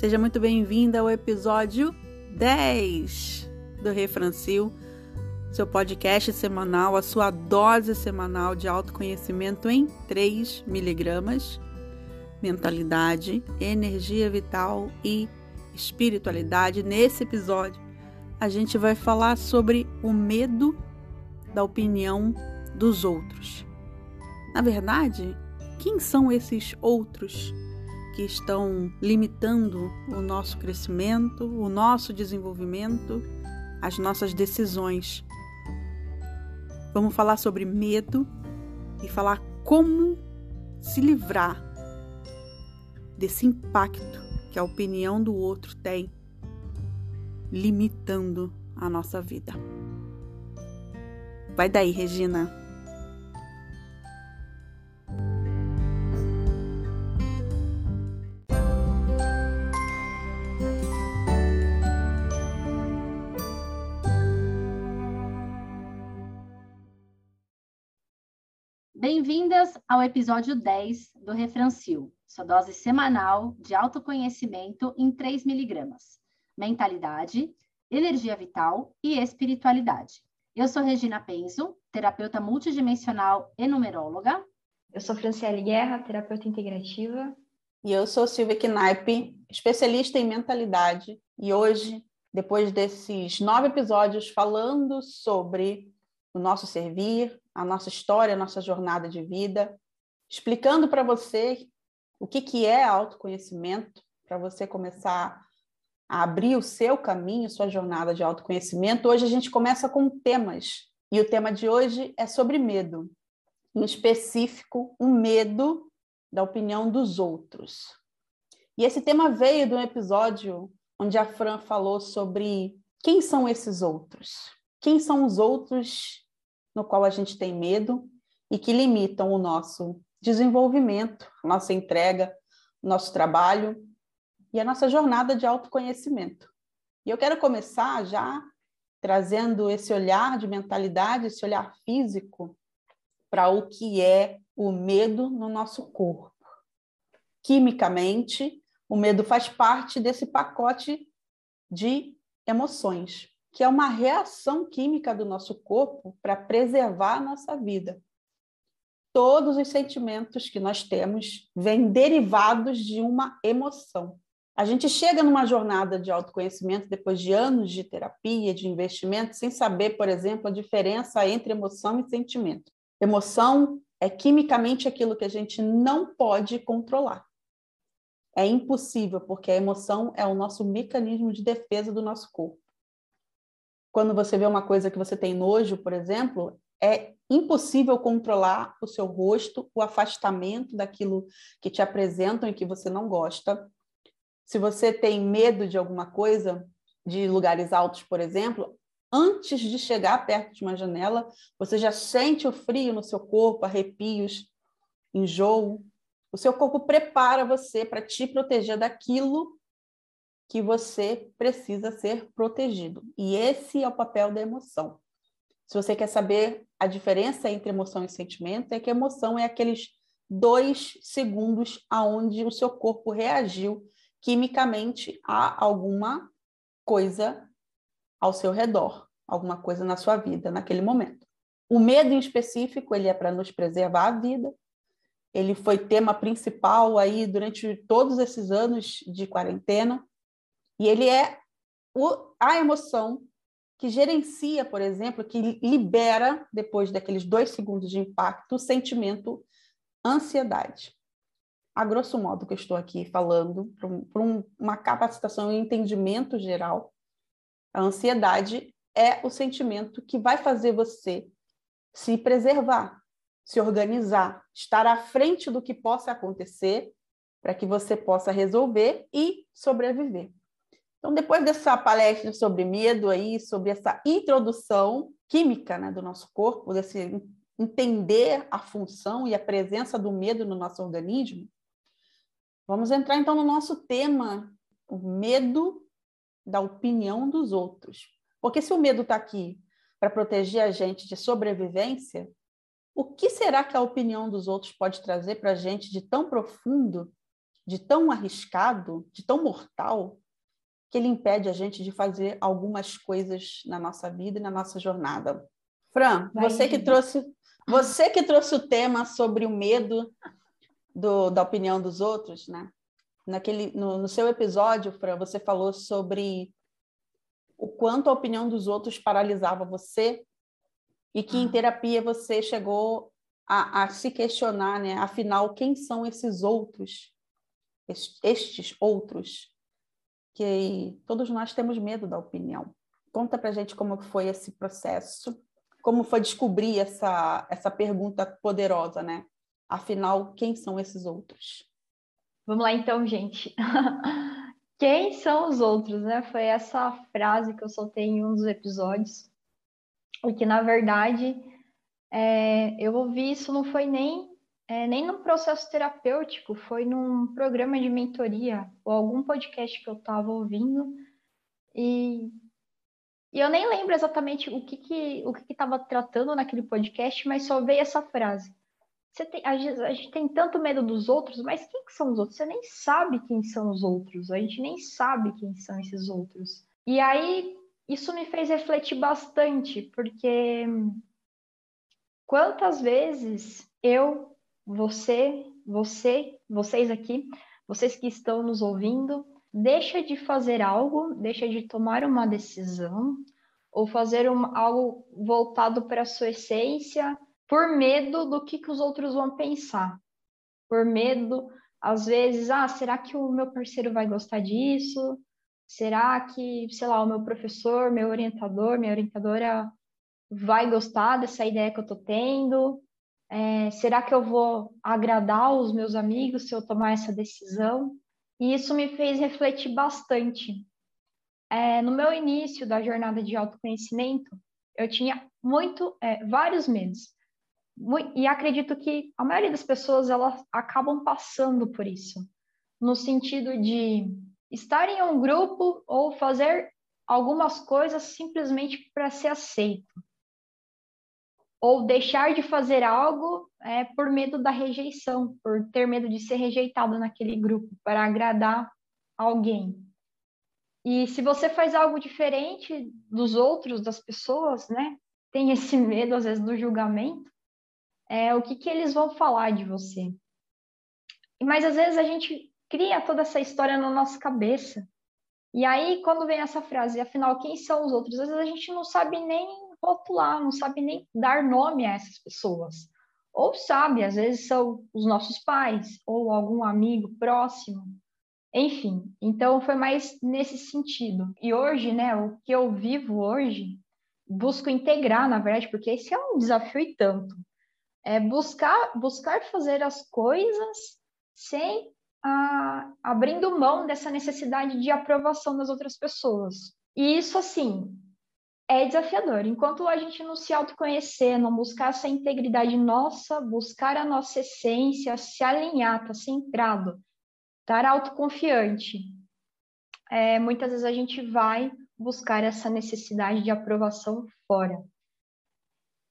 Seja muito bem-vinda ao episódio 10 do Refrancil, seu podcast semanal, a sua dose semanal de autoconhecimento em 3 miligramas, mentalidade, energia vital e espiritualidade. Nesse episódio, a gente vai falar sobre o medo da opinião dos outros. Na verdade, quem são esses outros que estão limitando o nosso crescimento, o nosso desenvolvimento, as nossas decisões? Vamos falar sobre medo e falar como se livrar desse impacto que a opinião do outro tem, limitando a nossa vida. Vai daí, Regina. Bem-vindas ao episódio 10 do Refrancil, sua dose semanal de autoconhecimento em 3 miligramas. Mentalidade, energia vital e espiritualidade. Eu sou Regina Penzo, terapeuta multidimensional e numeróloga. Eu sou Franciele Guerra, terapeuta integrativa. E eu sou Silvia Knaip, especialista em mentalidade. E hoje, depois desses nove episódios falando sobre o nosso servir, a nossa história, a nossa jornada de vida, explicando para você o que, que é autoconhecimento, para você começar a abrir o seu caminho, sua jornada de autoconhecimento. Hoje a gente começa com temas, e o tema de hoje é sobre medo, em específico, o medo da opinião dos outros. E esse tema veio de um episódio onde a Fran falou sobre quem são esses outros. Quem são os outros no qual a gente tem medo e que limitam o nosso desenvolvimento, nossa entrega, nosso trabalho e a nossa jornada de autoconhecimento. E eu quero começar já trazendo esse olhar de mentalidade, esse olhar físico para o que é o medo no nosso corpo. Quimicamente, o medo faz parte desse pacote de emoções que é uma reação química do nosso corpo para preservar a nossa vida. Todos os sentimentos que nós temos vêm derivados de uma emoção. A gente chega numa jornada de autoconhecimento depois de anos de terapia, de investimento, sem saber, por exemplo, a diferença entre emoção e sentimento. Emoção é quimicamente aquilo que a gente não pode controlar. É impossível, porque a emoção é o nosso mecanismo de defesa do nosso corpo quando você vê uma coisa que você tem nojo, por exemplo, é impossível controlar o seu rosto, o afastamento daquilo que te apresentam e que você não gosta. Se você tem medo de alguma coisa, de lugares altos, por exemplo, antes de chegar perto de uma janela, você já sente o frio no seu corpo, arrepios, enjoo. O seu corpo prepara você para te proteger daquilo que você precisa ser protegido. E esse é o papel da emoção. Se você quer saber a diferença entre emoção e sentimento, é que emoção é aqueles dois segundos aonde o seu corpo reagiu quimicamente a alguma coisa ao seu redor, alguma coisa na sua vida naquele momento. O medo em específico, ele é para nos preservar a vida. Ele foi tema principal aí durante todos esses anos de quarentena. E ele é o, a emoção que gerencia, por exemplo, que libera, depois daqueles dois segundos de impacto, o sentimento ansiedade. A grosso modo que eu estou aqui falando, para um, uma capacitação e entendimento geral, a ansiedade é o sentimento que vai fazer você se preservar, se organizar, estar à frente do que possa acontecer, para que você possa resolver e sobreviver. Então, depois dessa palestra sobre medo aí, sobre essa introdução química né, do nosso corpo, desse entender a função e a presença do medo no nosso organismo, vamos entrar então no nosso tema, o medo da opinião dos outros. Porque se o medo está aqui para proteger a gente de sobrevivência, o que será que a opinião dos outros pode trazer para a gente de tão profundo de tão arriscado, de tão mortal, que ele impede a gente de fazer algumas coisas na nossa vida e na nossa jornada. Fran, Vai, você que trouxe você que trouxe o tema sobre o medo do, da opinião dos outros, né? Naquele, no, no seu episódio, Fran, você falou sobre o quanto a opinião dos outros paralisava você e que em ah. terapia você chegou a, a, se questionar, né? Afinal, quem são esses outros, estes outros, todos nós temos medo da opinião. Conta para gente como foi esse processo, como foi descobrir essa essa pergunta poderosa, né? Afinal, quem são esses outros? Vamos lá então, gente. Quem são os outros, né? Foi essa frase que eu soltei em um dos episódios. E que, na verdade, é, eu ouvi isso não foi nem, é, nem num processo terapêutico, foi num programa de mentoria ou algum podcast que eu estava ouvindo. E, e eu nem lembro exatamente o que que o que estava tratando naquele podcast, mas só veio essa frase. Tem, a, gente, a gente tem tanto medo dos outros, mas quem que são os outros? Você nem sabe quem são os outros. A gente nem sabe quem são esses outros. E aí isso me fez refletir bastante, porque quantas vezes eu, você, você, vocês aqui, vocês que estão nos ouvindo, deixa de fazer algo, deixa de tomar uma decisão ou fazer um, algo voltado para a sua essência por medo do que, que os outros vão pensar. Por medo, às vezes, ah, será que o meu parceiro vai gostar disso? Será que, sei lá, o meu professor, meu orientador, minha orientadora vai gostar dessa ideia que eu estou tendo? É, será que eu vou agradar os meus amigos se eu tomar essa decisão? E isso me fez refletir bastante. É, no meu início da jornada de autoconhecimento, eu tinha muito, é, vários medos e acredito que a maioria das pessoas elas acabam passando por isso, no sentido de estar em um grupo ou fazer algumas coisas simplesmente para ser aceito, ou deixar de fazer algo é, por medo da rejeição, por ter medo de ser rejeitado naquele grupo, para agradar alguém. E se você faz algo diferente dos outros, das pessoas, né? Tem esse medo, às vezes, do julgamento é, o que, que eles vão falar de você. Mas às vezes a gente cria toda essa história na nossa cabeça. E aí, quando vem essa frase, afinal, quem são os outros? Às vezes a gente não sabe nem rotular, não sabe nem dar nome a essas pessoas. Ou sabe, às vezes são os nossos pais, ou algum amigo próximo. Enfim, então foi mais nesse sentido. E hoje, né, o que eu vivo hoje, busco integrar, na verdade, porque esse é um desafio e tanto é buscar, buscar fazer as coisas sem ah, abrindo mão dessa necessidade de aprovação das outras pessoas. E isso, assim, é desafiador. Enquanto a gente não se autoconhecer, não buscar essa integridade nossa, buscar a nossa essência, se alinhar, estar tá centrado, estar autoconfiante, é, muitas vezes a gente vai buscar essa necessidade de aprovação fora.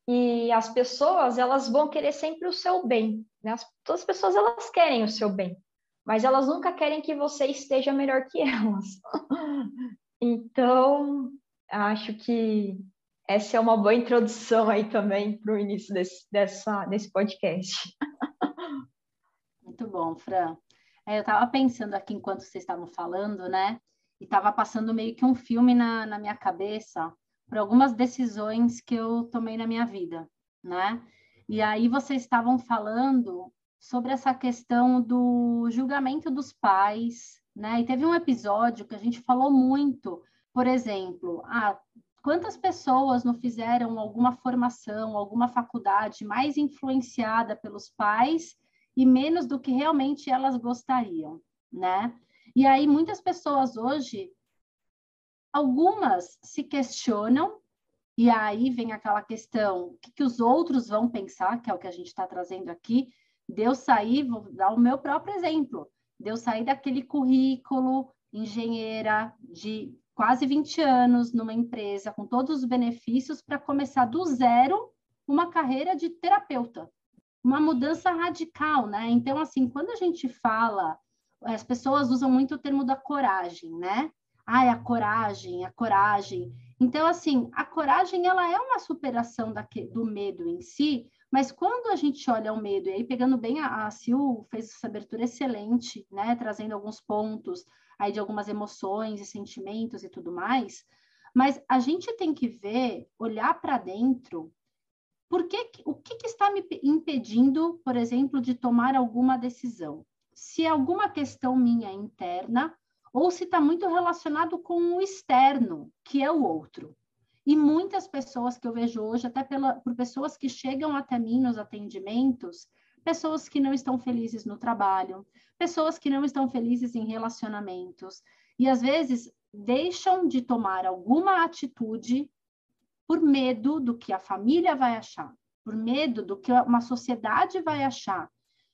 E as pessoas, elas vão querer sempre o seu bem. Né? As, todas as pessoas, elas querem o seu bem. Mas elas nunca querem que você esteja melhor que elas. então, acho que essa é uma boa introdução aí também para o início desse, dessa, desse podcast. Muito bom, Fran. É, eu estava pensando aqui enquanto vocês estavam falando, né? E estava passando meio que um filme na, na minha cabeça por algumas decisões que eu tomei na minha vida, né? E aí vocês estavam falando sobre essa questão do julgamento dos pais, né? E teve um episódio que a gente falou muito, por exemplo, ah, quantas pessoas não fizeram alguma formação, alguma faculdade mais influenciada pelos pais e menos do que realmente elas gostariam, né? E aí muitas pessoas hoje Algumas se questionam, e aí vem aquela questão: o que, que os outros vão pensar, que é o que a gente está trazendo aqui, de sair, vou dar o meu próprio exemplo, de sair daquele currículo engenheira de quase 20 anos numa empresa com todos os benefícios para começar do zero uma carreira de terapeuta. Uma mudança radical, né? Então, assim, quando a gente fala as pessoas usam muito o termo da coragem, né? Ai, a coragem, a coragem. Então, assim, a coragem, ela é uma superação do medo em si, mas quando a gente olha o medo, e aí pegando bem, a, a Sil fez essa abertura excelente, né? Trazendo alguns pontos aí de algumas emoções e sentimentos e tudo mais, mas a gente tem que ver, olhar para dentro, por que, o que, que está me impedindo, por exemplo, de tomar alguma decisão? Se é alguma questão minha interna, ou se está muito relacionado com o externo, que é o outro. E muitas pessoas que eu vejo hoje, até pela, por pessoas que chegam até mim nos atendimentos, pessoas que não estão felizes no trabalho, pessoas que não estão felizes em relacionamentos, e às vezes deixam de tomar alguma atitude por medo do que a família vai achar, por medo do que uma sociedade vai achar,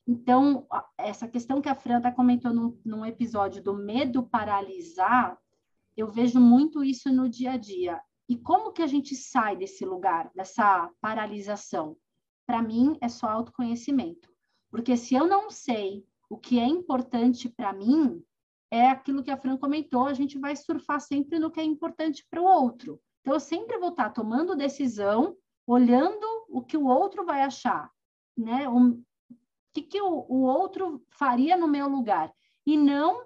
então, essa questão que a Fran está comentou num, num episódio do medo paralisar, eu vejo muito isso no dia a dia. E como que a gente sai desse lugar, dessa paralisação? Para mim, é só autoconhecimento. Porque se eu não sei o que é importante para mim, é aquilo que a Fran comentou, a gente vai surfar sempre no que é importante para o outro. Então, eu sempre vou estar tá tomando decisão, olhando o que o outro vai achar, né? que, que o, o outro faria no meu lugar? E não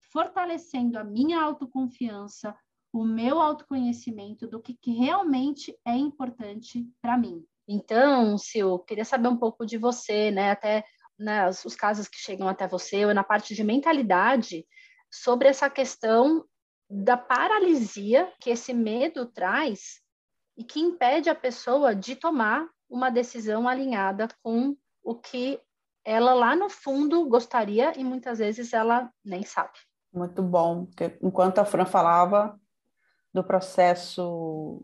fortalecendo a minha autoconfiança, o meu autoconhecimento do que, que realmente é importante para mim. Então, Sil, queria saber um pouco de você, né? Até né, os casos que chegam até você, ou na parte de mentalidade, sobre essa questão da paralisia que esse medo traz e que impede a pessoa de tomar uma decisão alinhada com o que ela lá no fundo gostaria e muitas vezes ela nem sabe. Muito bom, porque enquanto a Fran falava do processo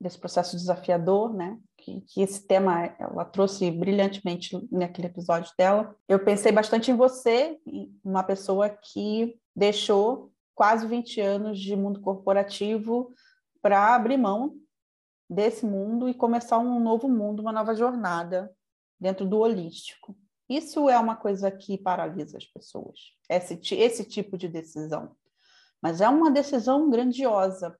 desse processo desafiador, né? Que, que, esse tema ela trouxe brilhantemente naquele episódio dela. Eu pensei bastante em você, uma pessoa que deixou quase 20 anos de mundo corporativo para abrir mão desse mundo e começar um novo mundo, uma nova jornada dentro do holístico. Isso é uma coisa que paralisa as pessoas, esse, esse tipo de decisão. Mas é uma decisão grandiosa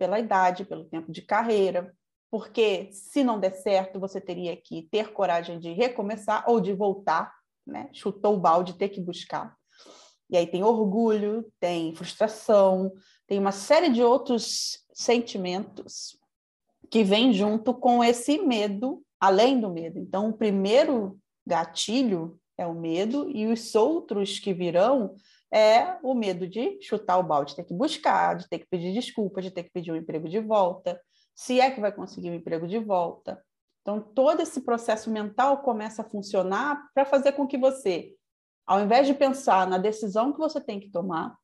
pela idade, pelo tempo de carreira, porque se não der certo, você teria que ter coragem de recomeçar ou de voltar, né? Chutou o balde, ter que buscar. E aí tem orgulho, tem frustração, tem uma série de outros sentimentos que vêm junto com esse medo além do medo. Então, o primeiro gatilho é o medo, e os outros que virão é o medo de chutar o balde, de ter que buscar, de ter que pedir desculpa, de ter que pedir um emprego de volta, se é que vai conseguir um emprego de volta. Então, todo esse processo mental começa a funcionar para fazer com que você, ao invés de pensar na decisão que você tem que tomar,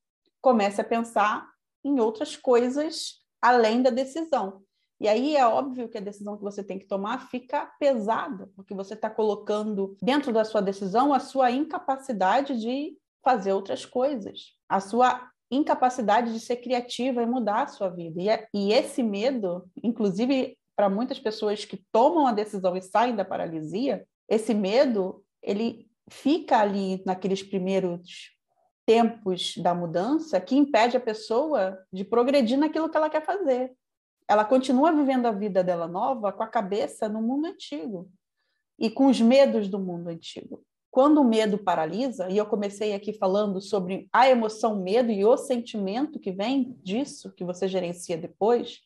comece a pensar em outras coisas além da decisão. E aí é óbvio que a decisão que você tem que tomar fica pesada, porque você está colocando dentro da sua decisão a sua incapacidade de fazer outras coisas, a sua incapacidade de ser criativa e mudar a sua vida. E, é, e esse medo, inclusive para muitas pessoas que tomam a decisão e saem da paralisia, esse medo ele fica ali naqueles primeiros tempos da mudança que impede a pessoa de progredir naquilo que ela quer fazer ela continua vivendo a vida dela nova com a cabeça no mundo antigo e com os medos do mundo antigo. Quando o medo paralisa, e eu comecei aqui falando sobre a emoção medo e o sentimento que vem disso, que você gerencia depois,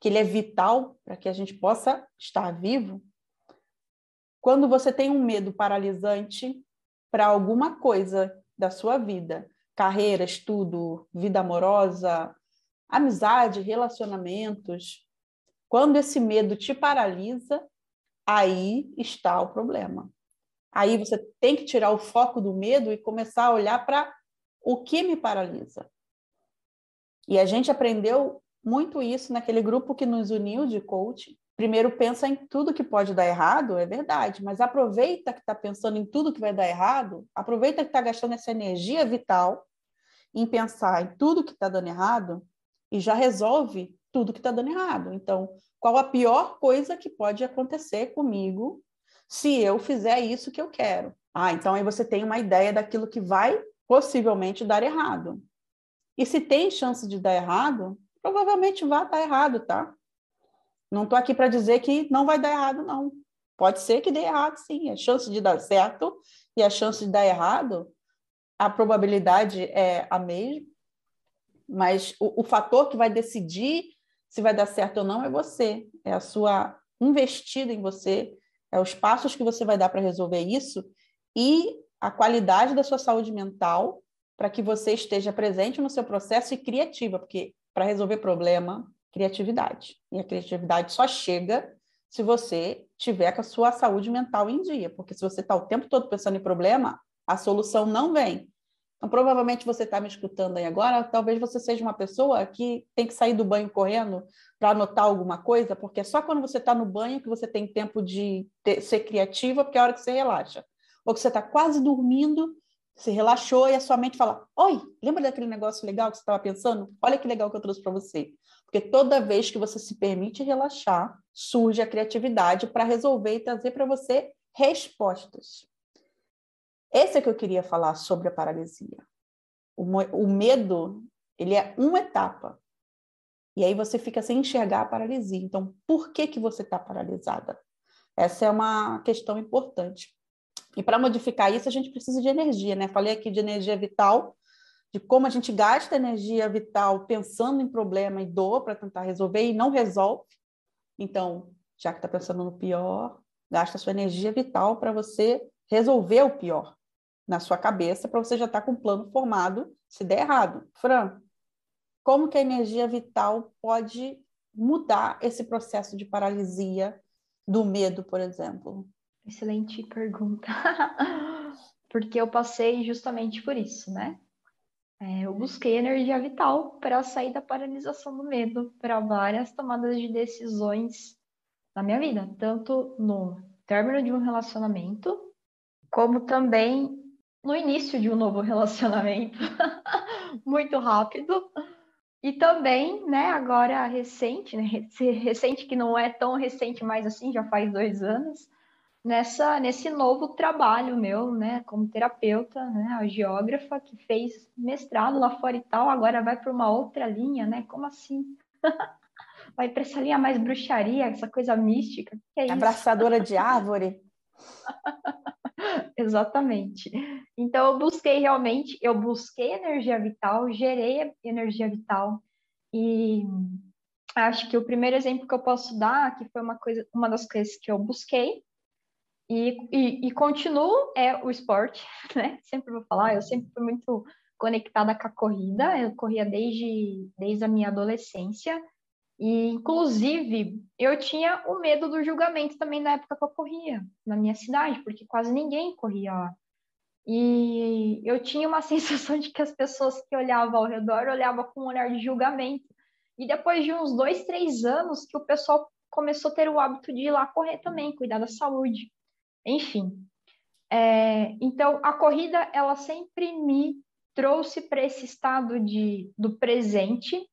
que ele é vital para que a gente possa estar vivo. Quando você tem um medo paralisante para alguma coisa da sua vida, carreira, estudo, vida amorosa, amizade, relacionamentos. Quando esse medo te paralisa, aí está o problema. Aí você tem que tirar o foco do medo e começar a olhar para o que me paralisa. E a gente aprendeu muito isso naquele grupo que nos uniu de coaching. Primeiro pensa em tudo que pode dar errado, é verdade, mas aproveita que está pensando em tudo que vai dar errado, aproveita que está gastando essa energia vital em pensar em tudo que está dando errado e já resolve tudo que está dando errado. Então, qual a pior coisa que pode acontecer comigo se eu fizer isso que eu quero. Ah, então aí você tem uma ideia daquilo que vai possivelmente dar errado. E se tem chance de dar errado, provavelmente vai dar errado, tá? Não estou aqui para dizer que não vai dar errado, não. Pode ser que dê errado, sim. A chance de dar certo e a chance de dar errado, a probabilidade é a mesma, mas o, o fator que vai decidir se vai dar certo ou não é você, é a sua investida em você, é os passos que você vai dar para resolver isso e a qualidade da sua saúde mental para que você esteja presente no seu processo e criativa, porque para resolver problema, criatividade. E a criatividade só chega se você tiver com a sua saúde mental em dia, porque se você está o tempo todo pensando em problema, a solução não vem. Então, provavelmente você está me escutando aí agora, talvez você seja uma pessoa que tem que sair do banho correndo para anotar alguma coisa, porque é só quando você está no banho que você tem tempo de ter, ser criativa, porque é a hora que você relaxa. Ou que você está quase dormindo, se relaxou e a sua mente fala: Oi, lembra daquele negócio legal que você estava pensando? Olha que legal que eu trouxe para você. Porque toda vez que você se permite relaxar, surge a criatividade para resolver e trazer para você respostas. Esse é que eu queria falar sobre a paralisia. O, o medo, ele é uma etapa. E aí você fica sem enxergar a paralisia. Então, por que, que você está paralisada? Essa é uma questão importante. E para modificar isso, a gente precisa de energia, né? Falei aqui de energia vital, de como a gente gasta energia vital pensando em problema e dor para tentar resolver e não resolve. Então, já que está pensando no pior, gasta sua energia vital para você resolver o pior na sua cabeça para você já estar tá com um plano formado se der errado. Fran, como que a energia vital pode mudar esse processo de paralisia do medo, por exemplo? Excelente pergunta. Porque eu passei justamente por isso, né? É, eu busquei energia vital para sair da paralisação do medo para várias tomadas de decisões na minha vida, tanto no término de um relacionamento, como também no início de um novo relacionamento, muito rápido. E também, né, agora recente, né, recente que não é tão recente mais assim, já faz dois anos, nessa nesse novo trabalho meu, né, como terapeuta, né, a geógrafa que fez mestrado lá fora e tal, agora vai para uma outra linha, né? Como assim? vai para essa linha mais bruxaria, essa coisa mística. Que é Abraçadora de árvore. Exatamente. Então eu busquei realmente, eu busquei energia vital, gerei energia vital e acho que o primeiro exemplo que eu posso dar, que foi uma coisa, uma das coisas que eu busquei e, e, e continuo é o esporte, né? Sempre vou falar, eu sempre fui muito conectada com a corrida, eu corria desde, desde a minha adolescência e, inclusive, eu tinha o medo do julgamento também na época que eu corria, na minha cidade, porque quase ninguém corria lá. E eu tinha uma sensação de que as pessoas que olhavam ao redor olhavam com um olhar de julgamento. E depois de uns dois, três anos, que o pessoal começou a ter o hábito de ir lá correr também, cuidar da saúde. Enfim. É, então, a corrida, ela sempre me trouxe para esse estado de, do presente,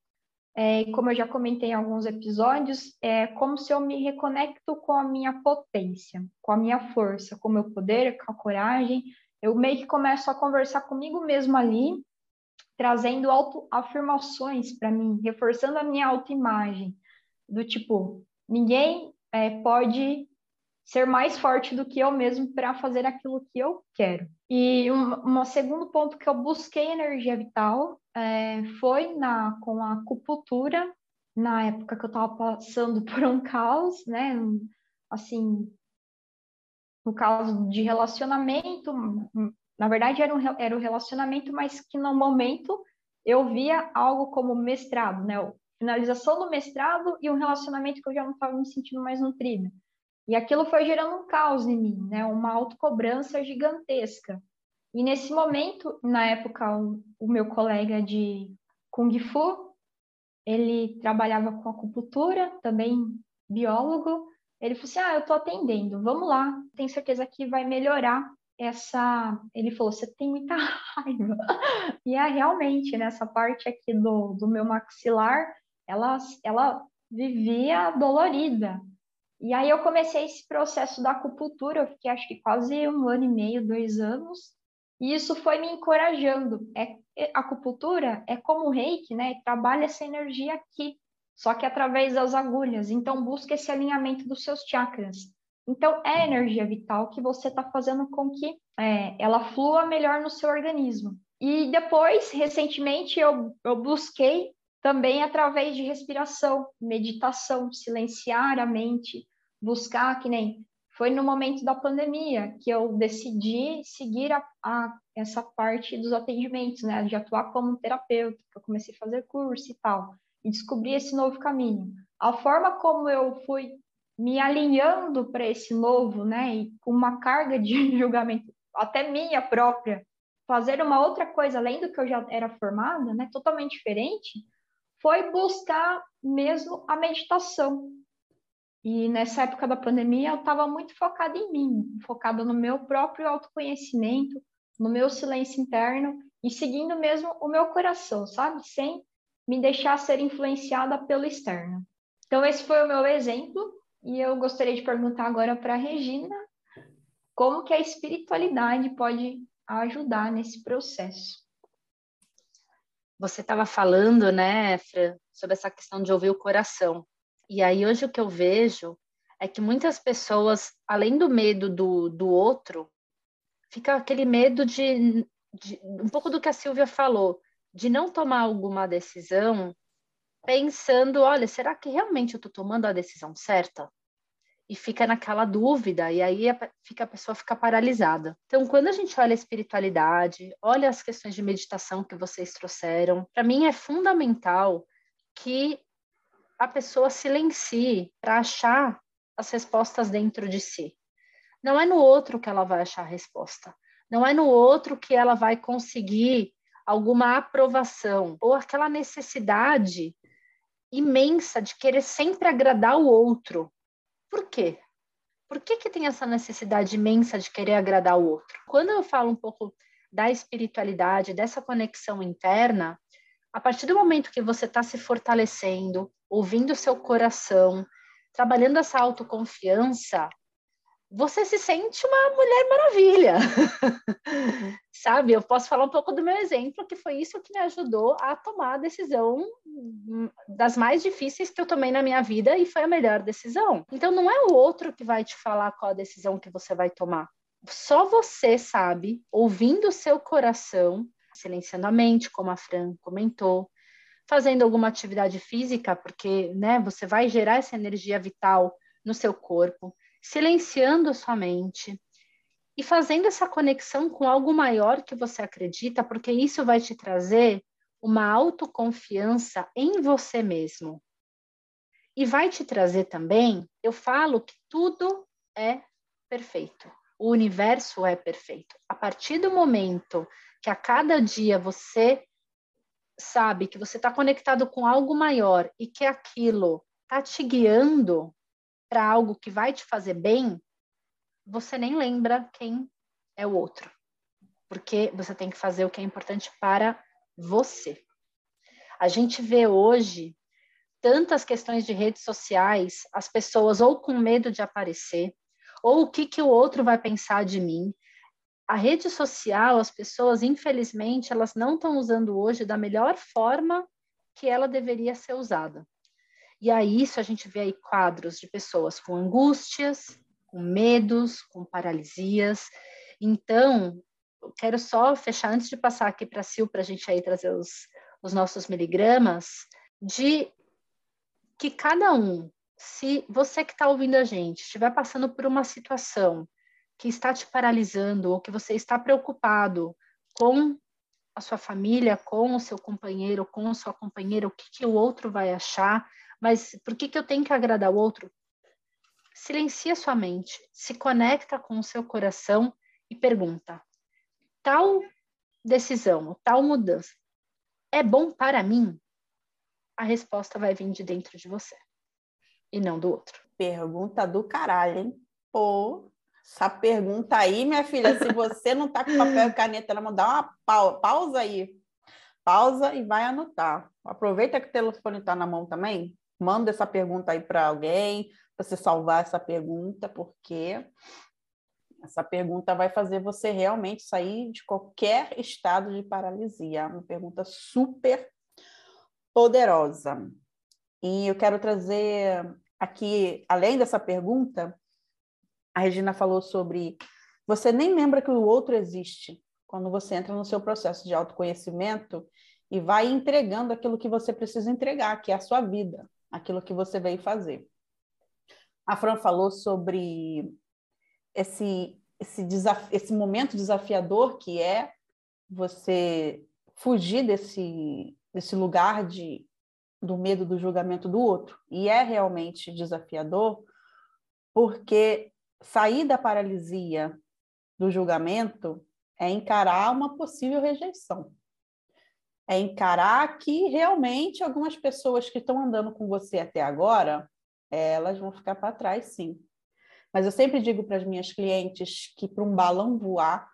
é, como eu já comentei em alguns episódios, é como se eu me reconecto com a minha potência, com a minha força, com o meu poder, com a coragem. Eu meio que começo a conversar comigo mesmo ali, trazendo afirmações para mim, reforçando a minha autoimagem, do tipo, ninguém é, pode ser mais forte do que eu mesmo para fazer aquilo que eu quero. E um, um, segundo ponto que eu busquei energia vital é, foi na com a acupuntura, na época que eu estava passando por um caos, né? Assim, no caso de relacionamento, na verdade era um, era um relacionamento, mas que no momento eu via algo como mestrado, né? Finalização do mestrado e um relacionamento que eu já não estava me sentindo mais nutrida. E aquilo foi gerando um caos em mim, né? Uma autocobrança gigantesca. E nesse momento, na época, o, o meu colega de Kung Fu, ele trabalhava com acupuntura, também biólogo. Ele falou assim: Ah, eu tô atendendo, vamos lá, tenho certeza que vai melhorar essa. Ele falou: Você tem muita raiva. E é realmente, nessa parte aqui do, do meu maxilar, ela, ela vivia dolorida. E aí eu comecei esse processo da acupuntura, eu fiquei acho que quase um ano e meio, dois anos, e isso foi me encorajando. É, a acupuntura é como o reiki, né? Trabalha essa energia aqui, só que através das agulhas. Então, busca esse alinhamento dos seus chakras. Então, é energia vital que você está fazendo com que é, ela flua melhor no seu organismo. E depois, recentemente, eu, eu busquei também através de respiração, meditação, silenciar a mente, buscar, que nem foi no momento da pandemia que eu decidi seguir a, a, essa parte dos atendimentos, né, de atuar como terapeuta, que eu comecei a fazer curso e tal, e descobri esse novo caminho. A forma como eu fui me alinhando para esse novo, né, e com uma carga de julgamento até minha própria, fazer uma outra coisa além do que eu já era formada, né, totalmente diferente, foi buscar mesmo a meditação. E nessa época da pandemia, eu estava muito focada em mim, focada no meu próprio autoconhecimento, no meu silêncio interno e seguindo mesmo o meu coração, sabe? Sem me deixar ser influenciada pelo externo. Então, esse foi o meu exemplo. E eu gostaria de perguntar agora para a Regina como que a espiritualidade pode ajudar nesse processo. Você estava falando, né, Fran, sobre essa questão de ouvir o coração. E aí hoje o que eu vejo é que muitas pessoas, além do medo do, do outro, fica aquele medo de, de um pouco do que a Silvia falou, de não tomar alguma decisão pensando, olha, será que realmente eu estou tomando a decisão certa? E fica naquela dúvida, e aí a, fica, a pessoa fica paralisada. Então, quando a gente olha a espiritualidade, olha as questões de meditação que vocês trouxeram, para mim é fundamental que a pessoa silencie para achar as respostas dentro de si. Não é no outro que ela vai achar a resposta. Não é no outro que ela vai conseguir alguma aprovação ou aquela necessidade imensa de querer sempre agradar o outro. Por quê? Por que, que tem essa necessidade imensa de querer agradar o outro? Quando eu falo um pouco da espiritualidade, dessa conexão interna, a partir do momento que você está se fortalecendo, ouvindo o seu coração, trabalhando essa autoconfiança, você se sente uma mulher maravilha. Sabe? Eu posso falar um pouco do meu exemplo, que foi isso que me ajudou a tomar a decisão das mais difíceis que eu tomei na minha vida e foi a melhor decisão. Então não é o outro que vai te falar qual a decisão que você vai tomar. Só você sabe, ouvindo o seu coração, silenciando a mente, como a Fran comentou, fazendo alguma atividade física, porque né, você vai gerar essa energia vital no seu corpo, silenciando a sua mente e fazendo essa conexão com algo maior que você acredita, porque isso vai te trazer uma autoconfiança em você mesmo. E vai te trazer também, eu falo que tudo é perfeito. O universo é perfeito. A partir do momento que a cada dia você sabe que você está conectado com algo maior e que aquilo está te guiando para algo que vai te fazer bem, você nem lembra quem é o outro. Porque você tem que fazer o que é importante para você. A gente vê hoje tantas questões de redes sociais, as pessoas ou com medo de aparecer, ou o que, que o outro vai pensar de mim, a rede social, as pessoas, infelizmente, elas não estão usando hoje da melhor forma que ela deveria ser usada. E aí isso a gente vê aí quadros de pessoas com angústias, com medos, com paralisias. Então, quero só fechar antes de passar aqui para a Sil para a gente aí trazer os, os nossos miligramas, de que cada um, se você que está ouvindo a gente estiver passando por uma situação que está te paralisando ou que você está preocupado com a sua família, com o seu companheiro, com a sua companheira, o que, que o outro vai achar, mas por que, que eu tenho que agradar o outro? Silencia sua mente, se conecta com o seu coração e pergunta: tal decisão, tal mudança é bom para mim? A resposta vai vir de dentro de você e não do outro. Pergunta do caralho, hein? Pô, essa pergunta aí, minha filha, se você não está com papel e caneta na mão, dá uma pausa, pausa aí. Pausa e vai anotar. Aproveita que o telefone está na mão também. Manda essa pergunta aí para alguém, você salvar essa pergunta, porque essa pergunta vai fazer você realmente sair de qualquer estado de paralisia. Uma pergunta super poderosa. E eu quero trazer aqui, além dessa pergunta, a Regina falou sobre você nem lembra que o outro existe quando você entra no seu processo de autoconhecimento e vai entregando aquilo que você precisa entregar, que é a sua vida, aquilo que você veio fazer. A Fran falou sobre esse esse, esse momento desafiador que é você fugir desse, desse lugar de, do medo do julgamento do outro. E é realmente desafiador, porque sair da paralisia do julgamento é encarar uma possível rejeição. É encarar que realmente algumas pessoas que estão andando com você até agora, elas vão ficar para trás, sim. Mas eu sempre digo para as minhas clientes que para um balão voar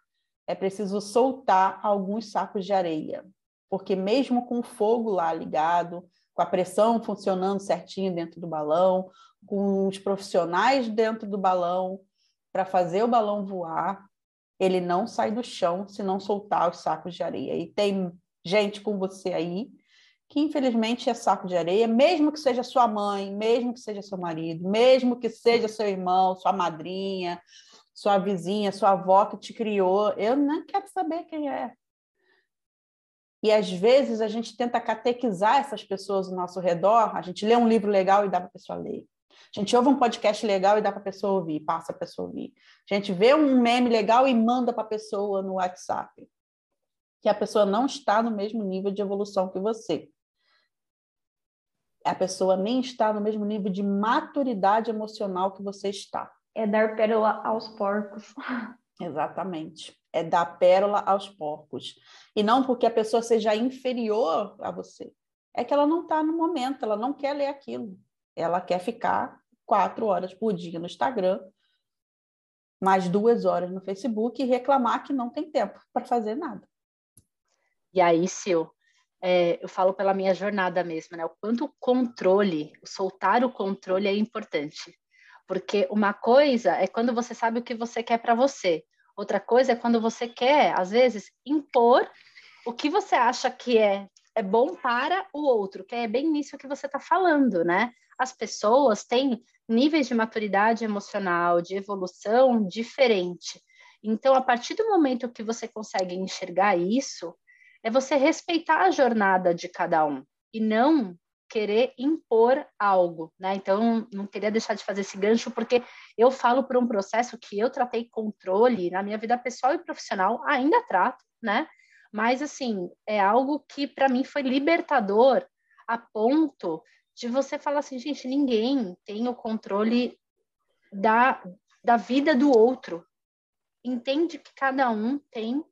é preciso soltar alguns sacos de areia, porque mesmo com o fogo lá ligado, com a pressão funcionando certinho dentro do balão, com os profissionais dentro do balão para fazer o balão voar, ele não sai do chão se não soltar os sacos de areia. E tem gente com você aí que infelizmente é saco de areia, mesmo que seja sua mãe, mesmo que seja seu marido, mesmo que seja seu irmão, sua madrinha, sua vizinha, sua avó que te criou, eu nem quero saber quem é. E às vezes a gente tenta catequizar essas pessoas ao nosso redor, a gente lê um livro legal e dá para a pessoa ler. A gente ouve um podcast legal e dá para a pessoa ouvir, passa a pessoa ouvir. A gente vê um meme legal e manda para a pessoa no WhatsApp. Que a pessoa não está no mesmo nível de evolução que você a pessoa nem está no mesmo nível de maturidade emocional que você está. É dar pérola aos porcos. Exatamente. É dar pérola aos porcos. E não porque a pessoa seja inferior a você. É que ela não está no momento, ela não quer ler aquilo. Ela quer ficar quatro horas por dia no Instagram, mais duas horas no Facebook e reclamar que não tem tempo para fazer nada. E aí, Sil, é, eu falo pela minha jornada mesmo, né? O quanto o controle, soltar o controle é importante. Porque uma coisa é quando você sabe o que você quer para você. Outra coisa é quando você quer, às vezes, impor o que você acha que é, é bom para o outro, que é bem nisso que você está falando, né? As pessoas têm níveis de maturidade emocional, de evolução diferente. Então, a partir do momento que você consegue enxergar isso, é você respeitar a jornada de cada um e não querer impor algo, né? Então, não queria deixar de fazer esse gancho, porque eu falo por um processo que eu tratei controle na minha vida pessoal e profissional, ainda trato, né? Mas, assim, é algo que para mim foi libertador a ponto de você falar assim, gente, ninguém tem o controle da, da vida do outro. Entende que cada um tem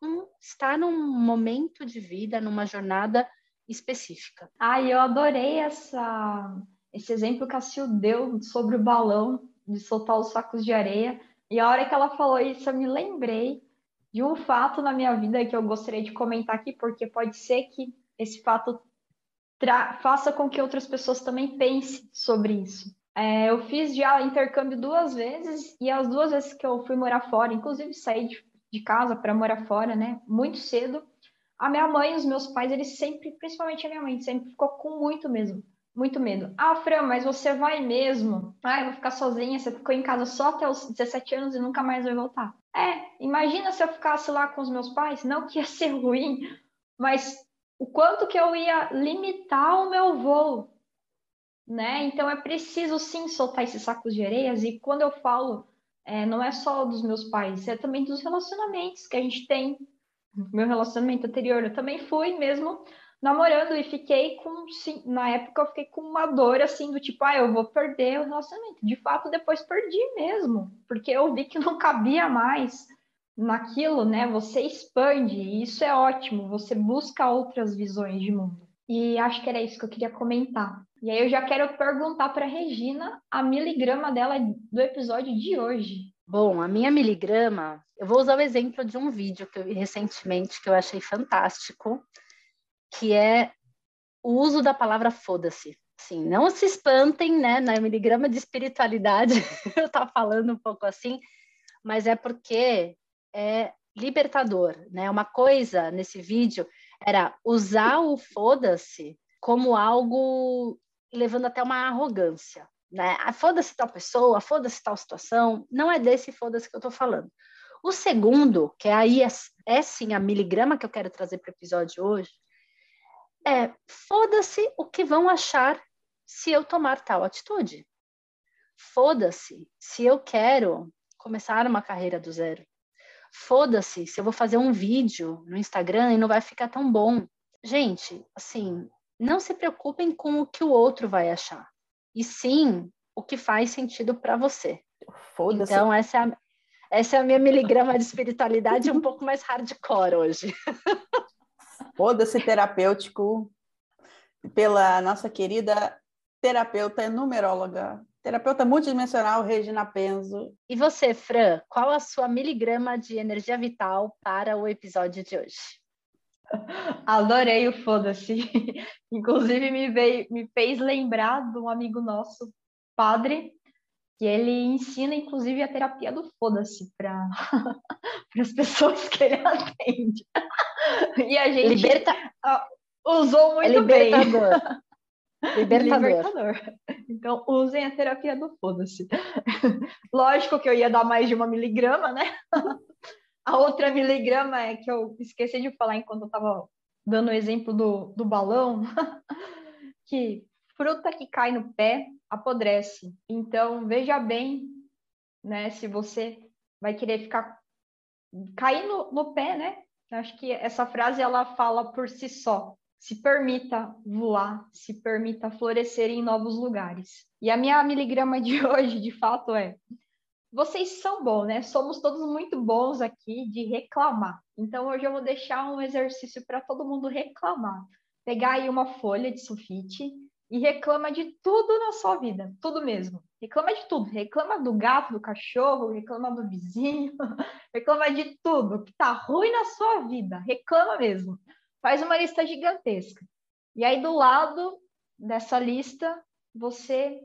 um, está num momento de vida, numa jornada específica. Ah, eu adorei essa, esse exemplo que a Sil deu sobre o balão, de soltar os sacos de areia. E a hora que ela falou isso, eu me lembrei de um fato na minha vida que eu gostaria de comentar aqui, porque pode ser que esse fato faça com que outras pessoas também pensem sobre isso. É, eu fiz já intercâmbio duas vezes e as duas vezes que eu fui morar fora, inclusive saí de, de casa para morar fora, né? Muito cedo. A minha mãe e os meus pais, eles sempre, principalmente a minha mãe, sempre ficou com muito mesmo, muito medo. Ah, Fran, mas você vai mesmo? Ah, eu vou ficar sozinha, você ficou em casa só até os 17 anos e nunca mais vai voltar. É, imagina se eu ficasse lá com os meus pais, não que ia ser ruim, mas o quanto que eu ia limitar o meu voo, né? Então é preciso sim soltar esses sacos de areias e quando eu falo é, não é só dos meus pais, é também dos relacionamentos que a gente tem. Meu relacionamento anterior, eu também fui mesmo namorando e fiquei com, na época eu fiquei com uma dor assim do tipo, ah, eu vou perder o relacionamento. De fato, depois perdi mesmo, porque eu vi que não cabia mais naquilo, né? Você expande, e isso é ótimo, você busca outras visões de mundo. E acho que era isso que eu queria comentar. E aí eu já quero perguntar para Regina a miligrama dela do episódio de hoje. Bom, a minha miligrama, eu vou usar o exemplo de um vídeo que eu vi recentemente que eu achei fantástico, que é o uso da palavra foda-se. Assim, não se espantem, né? Na miligrama de espiritualidade, eu estou falando um pouco assim, mas é porque é libertador, né? Uma coisa nesse vídeo era usar o foda-se como algo levando até uma arrogância, né? Ah, foda-se tal pessoa, foda-se tal situação. Não é desse foda-se que eu estou falando. O segundo, que aí é, é sim a miligrama que eu quero trazer para o episódio hoje, é foda-se o que vão achar se eu tomar tal atitude. Foda-se se eu quero começar uma carreira do zero. Foda-se se eu vou fazer um vídeo no Instagram e não vai ficar tão bom. Gente, assim, não se preocupem com o que o outro vai achar, e sim o que faz sentido para você. Foda-se. Então, essa é, a, essa é a minha miligrama de espiritualidade um pouco mais hardcore hoje. Foda-se terapêutico pela nossa querida terapeuta numeróloga, terapeuta multidimensional Regina Penzo. E você, Fran, qual a sua miligrama de energia vital para o episódio de hoje? Adorei o foda-se. Inclusive me veio, me fez lembrar de um amigo nosso, padre, que ele ensina inclusive a terapia do foda-se para as pessoas que ele atende. E a gente Liberta... usou muito libertador. bem. Libertador. Libertador. Então, usem a terapia do foda-se. Lógico que eu ia dar mais de uma miligrama, né? A outra miligrama é que eu esqueci de falar enquanto eu estava dando o exemplo do, do balão, que fruta que cai no pé apodrece. Então, veja bem, né, se você vai querer ficar cair no, no pé, né? Acho que essa frase ela fala por si só. Se permita voar, se permita florescer em novos lugares. E a minha miligrama de hoje, de fato, é vocês são bons, né? Somos todos muito bons aqui de reclamar. Então, hoje eu vou deixar um exercício para todo mundo reclamar. Pegar aí uma folha de sulfite e reclama de tudo na sua vida, tudo mesmo. Reclama de tudo. Reclama do gato, do cachorro, reclama do vizinho, reclama de tudo que tá ruim na sua vida. Reclama mesmo. Faz uma lista gigantesca. E aí, do lado dessa lista, você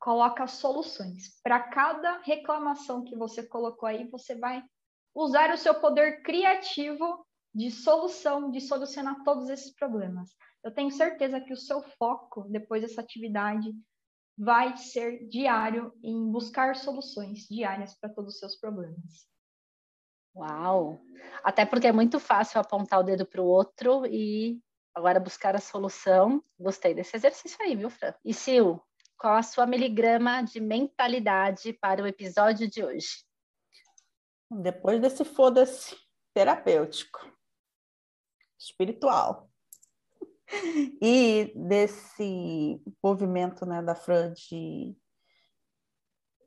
coloca soluções. Para cada reclamação que você colocou aí, você vai usar o seu poder criativo de solução, de solucionar todos esses problemas. Eu tenho certeza que o seu foco depois dessa atividade vai ser diário em buscar soluções diárias para todos os seus problemas. Uau! Até porque é muito fácil apontar o dedo para o outro e agora buscar a solução. Gostei desse exercício aí, viu, Fran? E Sil, qual a sua miligrama de mentalidade para o episódio de hoje? Depois desse foda-se terapêutico, espiritual, e desse movimento né, da Fran de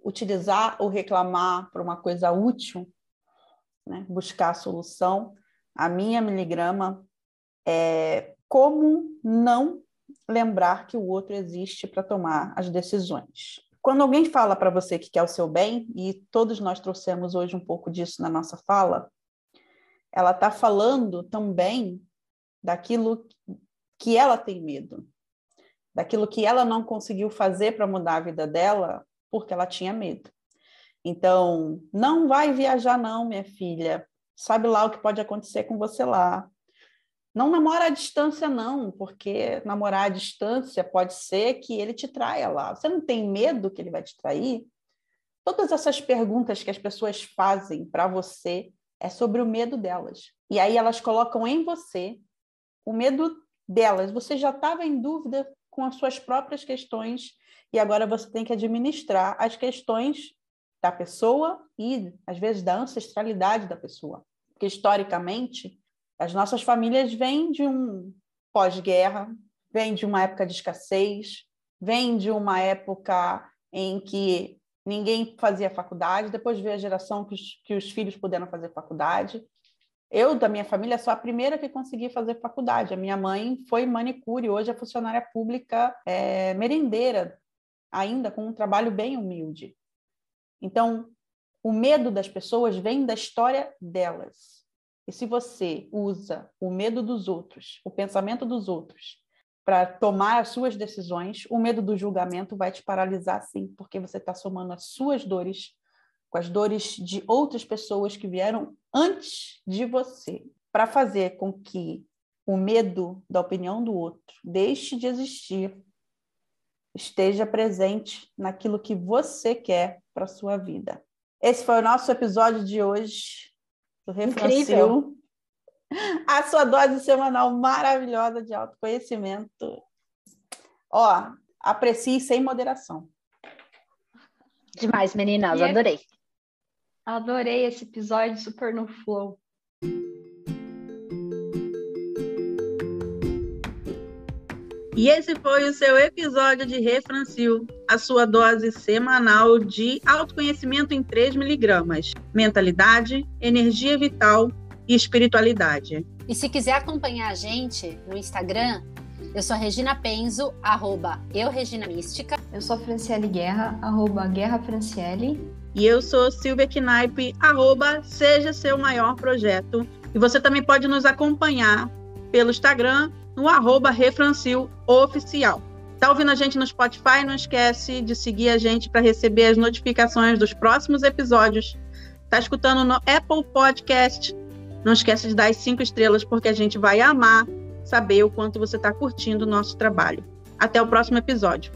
utilizar ou reclamar por uma coisa útil, né, buscar a solução, a minha miligrama é como não lembrar que o outro existe para tomar as decisões. Quando alguém fala para você que quer o seu bem, e todos nós trouxemos hoje um pouco disso na nossa fala, ela está falando também daquilo que ela tem medo, daquilo que ela não conseguiu fazer para mudar a vida dela porque ela tinha medo. Então, não vai viajar não, minha filha. Sabe lá o que pode acontecer com você lá. Não namora à distância, não, porque namorar à distância pode ser que ele te traia lá. Você não tem medo que ele vai te trair? Todas essas perguntas que as pessoas fazem para você é sobre o medo delas. E aí elas colocam em você o medo delas. Você já estava em dúvida com as suas próprias questões e agora você tem que administrar as questões da pessoa e, às vezes, da ancestralidade da pessoa. Porque, historicamente, as nossas famílias vêm de um pós-guerra, vêm de uma época de escassez, vêm de uma época em que ninguém fazia faculdade, depois veio a geração que os, que os filhos puderam fazer faculdade. Eu, da minha família, sou a primeira que consegui fazer faculdade. A minha mãe foi manicure, hoje é funcionária pública é, merendeira, ainda com um trabalho bem humilde. Então, o medo das pessoas vem da história delas. E se você usa o medo dos outros, o pensamento dos outros, para tomar as suas decisões, o medo do julgamento vai te paralisar sim, porque você está somando as suas dores com as dores de outras pessoas que vieram antes de você, para fazer com que o medo da opinião do outro deixe de existir, esteja presente naquilo que você quer para sua vida. Esse foi o nosso episódio de hoje do Refrancil. A sua dose semanal maravilhosa de autoconhecimento. Ó, aprecie sem moderação. Demais, meninas, e adorei. Adorei esse episódio super no flow. E esse foi o seu episódio de Refrancil, a sua dose semanal de autoconhecimento em 3 miligramas, mentalidade, energia vital e espiritualidade. E se quiser acompanhar a gente no Instagram, eu sou Regina Penzo, arroba eu Regina Mística. Eu sou Franciele Guerra, arroba Guerra Franciele. E eu sou Silvia Knaip, arroba Seja Seu Maior Projeto. E você também pode nos acompanhar pelo Instagram, no arroba Refrancil Oficial. Tá ouvindo a gente no Spotify? Não esquece de seguir a gente para receber as notificações dos próximos episódios. Tá escutando no Apple Podcast? Não esquece de dar as cinco estrelas, porque a gente vai amar saber o quanto você está curtindo o nosso trabalho. Até o próximo episódio.